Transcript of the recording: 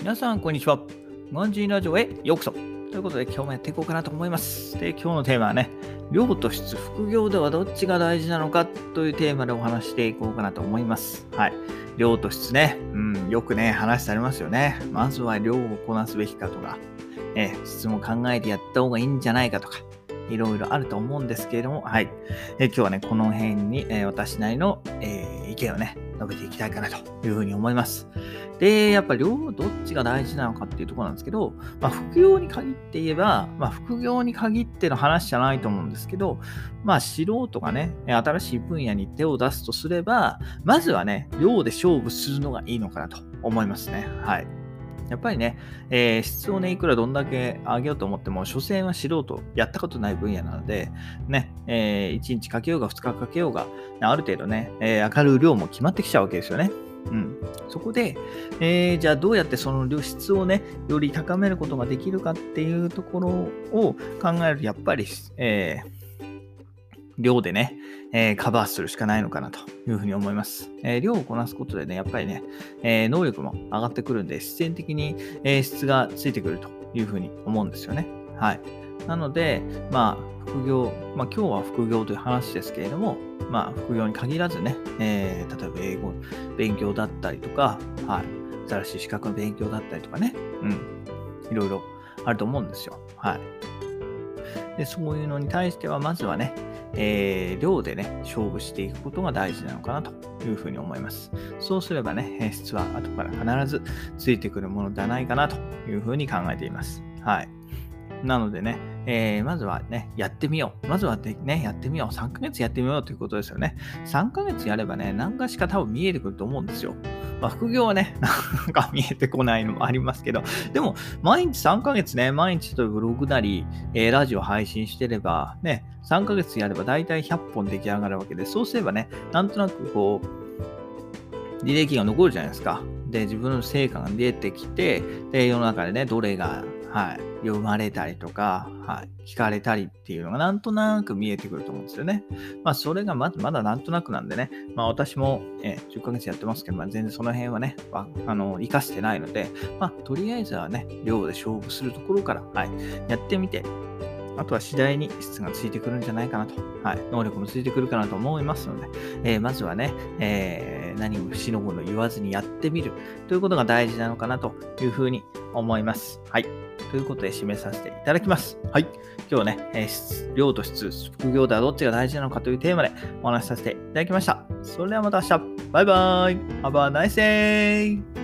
皆さん、こんにちは。ガンジーラジオへようこそ。ということで、今日もやっていこうかなと思います。で、今日のテーマはね、量と質、副業ではどっちが大事なのか？というテーマでお話していこうかなと思います。はい。量と質ね、うん、よくね、話されますよね。まずは量をこなすべきかとか、え質も考えてやった方がいいんじゃないかとか、いろいろあると思うんですけれども、はい。えー今日はね、この辺に、えー私なりの、えー意見をね、述べていきたいかなというふうに思います。で、やっぱり両どっちが大事なのかっていうところなんですけど、まあ、副業に限って言えば、まあ、副業に限っての話じゃないと思うんですけど、まあ、素人がね、新しい分野に手を出すとすれば、まずはね、量で勝負するのがいいのかなと思いますね。はい。やっぱりね、えー質をね、いくらどんだけ上げようと思っても、所詮は素人、やったことない分野なので、ね、え1日かけようが2日かけようが、ある程度ね、えー上がる量も決まってきちゃうわけですよね。うん。そこで、えーじゃあどうやってその量質をね、より高めることができるかっていうところを考えると、やっぱり、えー量でね、えーカバーするしかないのかなというふうに思います。えー量をこなすことでね、やっぱりね、えー能力も上がってくるんで、自然的に、え質がついてくるというふうに思うんですよね。はい。なので、まあ、副業、まあ今日は副業という話ですけれども、まあ副業に限らずね、え例えば英語勉強だったりとか、はい。新しい資格の勉強だったりとかね、うん。いろいろあると思うんですよ。はい。で、そういうのに対しては、まずはね、えー量でね、勝負していくことが大事なのかなというふうに思います。そうすればね、え質は後から必ずついてくるものではないかなというふうに考えています。はい。なのでね、えーまずはね、やってみよう。まずはでね、やってみよう。3ヶ月やってみようということですよね。3ヶ月やればね、何かしか多分見えてくると思うんですよ。まあ、副業はね、なんか見えてこないのもありますけど、でも、毎日3ヶ月ね、毎日とブログなり、えーラジオ配信してれば、ね、3ヶ月やれば大体100本出来上がるわけで、そうすればね、なんとなくこう、履歴が残るじゃないですか。で、自分の成果が出てきて、で、世の中でね、どれが、はい、読まれたりとか、はい、聞かれたりっていうのがなんとなく見えてくると思うんですよね。まあ、それがまだまだなんとなくなんでね、まあ、私も、え10ヶ月やってますけど、まあ、全然その辺はね、わあの、活かしてないので、まあ、とりあえずはね、量で勝負するところから、はい、やってみて、あとは次第に質がついてくるんじゃないかなと、はい、能力もついてくるかなと思いますので、えーまずはね、えー何もしのごの言わずにやってみるということが大事なのかなというふうに思います。はい。ということで締めさせていただきます。はい。今日ね、えー質量と質、副業ではどっちが大事なのかというテーマでお話しさせていただきました。それではまた明日。バイバイ。Have a nice day!